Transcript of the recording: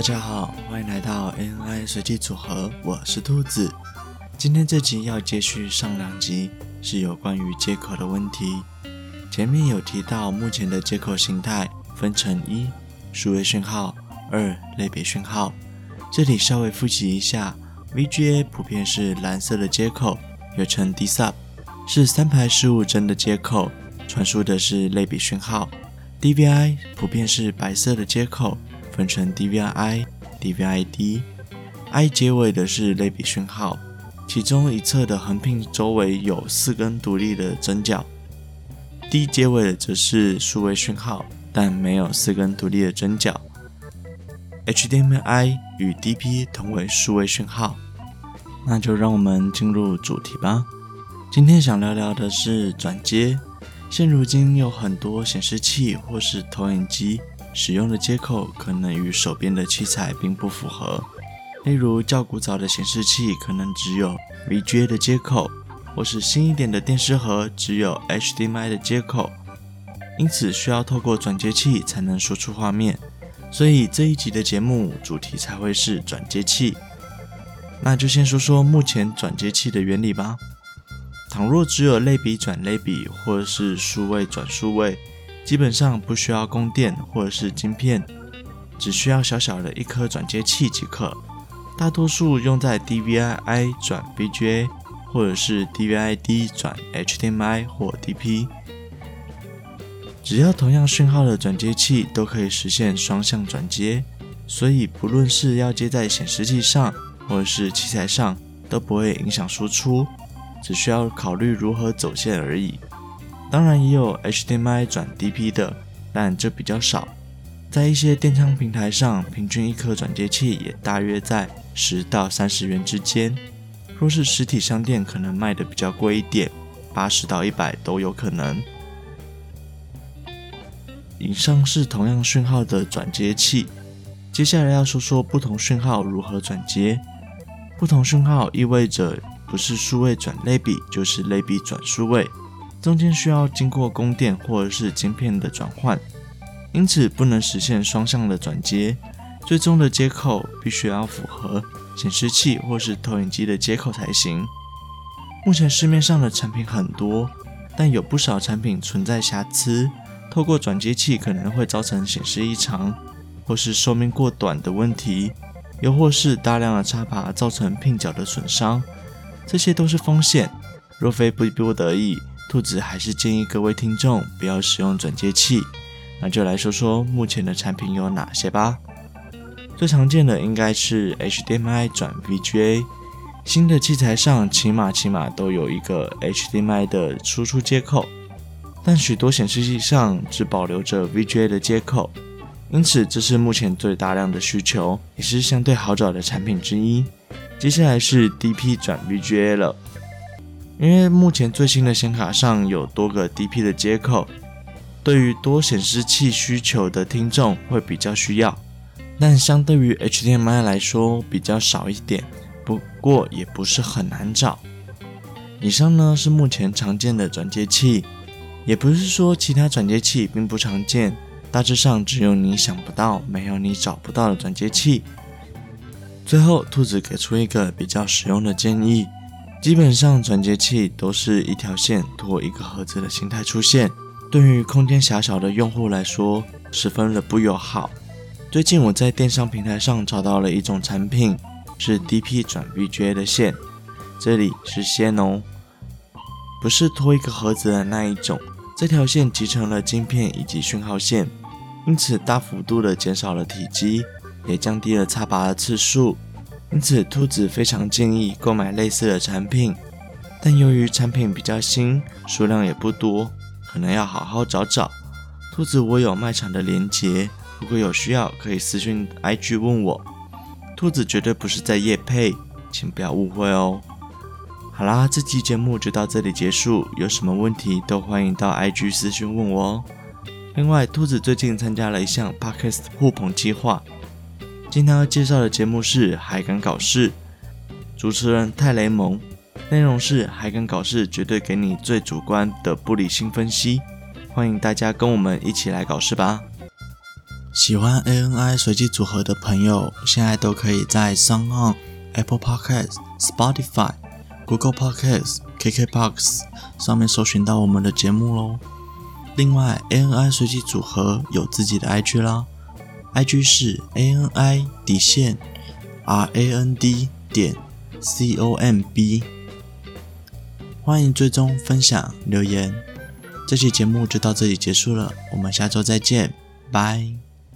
大家好，欢迎来随机组合，我是兔子。今天这集要接续上两集，是有关于接口的问题。前面有提到，目前的接口形态分成一数位讯号，二类别讯号。这里稍微复习一下，VGA 普遍是蓝色的接口，又称 D-Sub，是三排十五帧的接口，传输的是类比讯号。DVI 普遍是白色的接口，分成 DVI、DVI-D，I 结尾的是类比讯号。其中一侧的横屏周围有四根独立的针脚，D 结尾的则是数位讯号，但没有四根独立的针脚。HDMI 与 DP 同为数位讯号，那就让我们进入主题吧。今天想聊聊的是转接。现如今有很多显示器或是投影机使用的接口，可能与手边的器材并不符合。例如较古早的显示器可能只有 VGA 的接口，或是新一点的电视盒只有 HDMI 的接口，因此需要透过转接器才能输出画面。所以这一集的节目主题才会是转接器。那就先说说目前转接器的原理吧。倘若只有类比转类比，或是数位转数位，基本上不需要供电或者是晶片，只需要小小的一颗转接器即可。大多数用在 DVI-I 转 VGA，或者是 DVI-D 转 HDMI 或 DP。只要同样讯号的转接器都可以实现双向转接，所以不论是要接在显示器上，或者是器材上，都不会影响输出，只需要考虑如何走线而已。当然也有 HDMI 转 DP 的，但这比较少。在一些电商平台上，平均一颗转接器也大约在十到三十元之间。若是实体商店，可能卖的比较贵一点，八十到一百都有可能。以上是同样讯号的转接器，接下来要说说不同讯号如何转接。不同讯号意味着不是数位转类比，就是类比转数位，中间需要经过供电或者是晶片的转换。因此不能实现双向的转接，最终的接口必须要符合显示器或是投影机的接口才行。目前市面上的产品很多，但有不少产品存在瑕疵，透过转接器可能会造成显示异常，或是寿命过短的问题，又或是大量的插拔造成片角的损伤，这些都是风险。若非逼不得已，兔子还是建议各位听众不要使用转接器。那就来说说目前的产品有哪些吧。最常见的应该是 HDMI 转 VGA，新的器材上起码起码都有一个 HDMI 的输出接口，但许多显示器上只保留着 VGA 的接口，因此这是目前最大量的需求，也是相对好找的产品之一。接下来是 DP 转 VGA 了，因为目前最新的显卡上有多个 DP 的接口。对于多显示器需求的听众会比较需要，但相对于 HDMI 来说比较少一点，不过也不是很难找。以上呢是目前常见的转接器，也不是说其他转接器并不常见，大致上只有你想不到，没有你找不到的转接器。最后，兔子给出一个比较实用的建议，基本上转接器都是一条线拖一个盒子的形态出现。对于空间狭小的用户来说，十分的不友好。最近我在电商平台上找到了一种产品，是 DP 转 VGA 的线，这里是线哦，不是拖一个盒子的那一种。这条线集成了晶片以及讯号线，因此大幅度的减少了体积，也降低了插拔的次数。因此，兔子非常建议购买类似的产品，但由于产品比较新，数量也不多。可能要好好找找，兔子我有卖场的连结，如果有需要可以私讯 IG 问我。兔子绝对不是在业配，请不要误会哦。好啦，这期节目就到这里结束，有什么问题都欢迎到 IG 私讯问我哦。另外，兔子最近参加了一项 Podcast 互捧计划，今天要介绍的节目是海敢搞事，主持人泰雷蒙。内容是海敢搞事，绝对给你最主观的不理性分析，欢迎大家跟我们一起来搞事吧。喜欢 ANI 随机组合的朋友，现在都可以在 SoundOn、Apple Podcast、Spotify、Google Podcast、KKBox 上面搜寻到我们的节目喽。另外，ANI 随机组合有自己的 IG 啦，IG 是 ANI 底线 RAND 点 COMB，欢迎追踪、分享、留言。这期节目就到这里结束了，我们下周再见，拜。